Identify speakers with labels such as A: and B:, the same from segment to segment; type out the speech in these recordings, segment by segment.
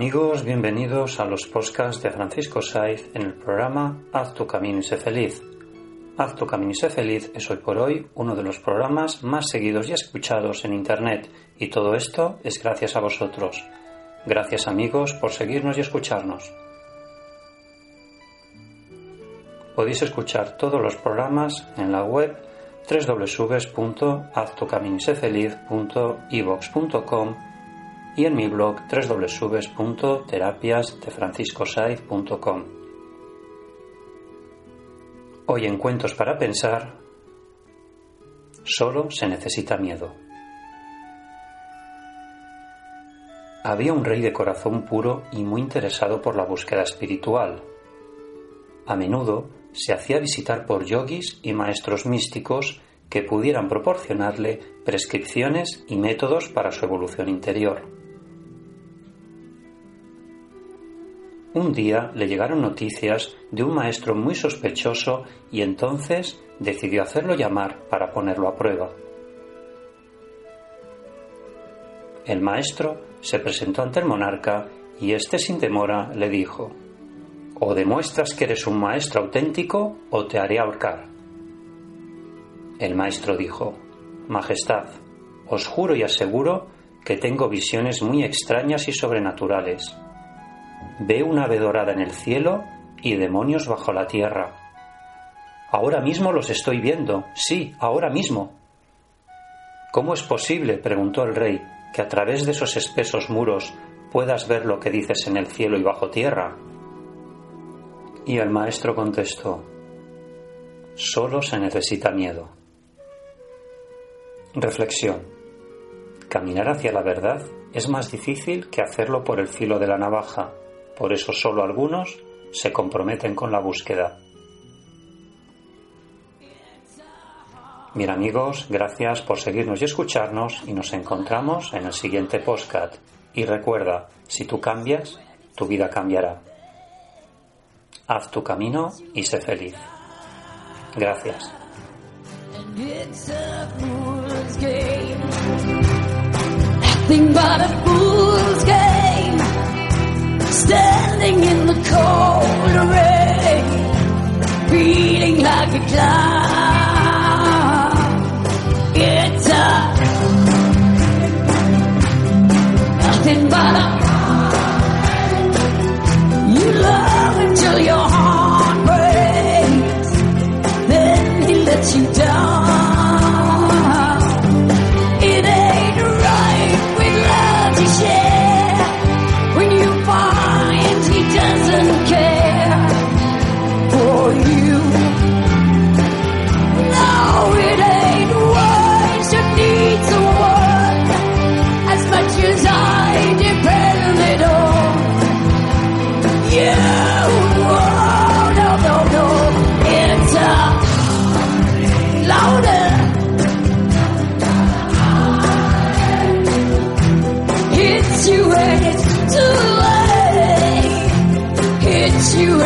A: Amigos, bienvenidos a los podcasts de Francisco Saiz en el programa Haz tu camino y sé feliz. Haz tu camino y sé feliz es hoy por hoy uno de los programas más seguidos y escuchados en Internet y todo esto es gracias a vosotros. Gracias amigos por seguirnos y escucharnos. Podéis escuchar todos los programas en la web www.haztucaminisefeliz.evox.com y en mi blog www.terapiasdefranciscosaiz.com. Hoy en Cuentos para Pensar, solo se necesita miedo. Había un rey de corazón puro y muy interesado por la búsqueda espiritual. A menudo se hacía visitar por yogis y maestros místicos que pudieran proporcionarle prescripciones y métodos para su evolución interior. Un día le llegaron noticias de un maestro muy sospechoso y entonces decidió hacerlo llamar para ponerlo a prueba. El maestro se presentó ante el monarca y éste sin demora le dijo, o demuestras que eres un maestro auténtico o te haré ahorcar. El maestro dijo, Majestad, os juro y aseguro que tengo visiones muy extrañas y sobrenaturales Ve una ave dorada en el cielo y demonios bajo la tierra. Ahora mismo los estoy viendo, sí, ahora mismo. ¿Cómo es posible, preguntó el rey, que a través de esos espesos muros puedas ver lo que dices en el cielo y bajo tierra? Y el maestro contestó, solo se necesita miedo. Reflexión. Caminar hacia la verdad es más difícil que hacerlo por el filo de la navaja. Por eso solo algunos se comprometen con la búsqueda. Bien amigos, gracias por seguirnos y escucharnos y nos encontramos en el siguiente podcast. Y recuerda, si tú cambias, tu vida cambiará. Haz tu camino y sé feliz. Gracias. Standing in the cold rain, feeling like a clown. It's a nothing but a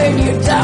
B: when you're down.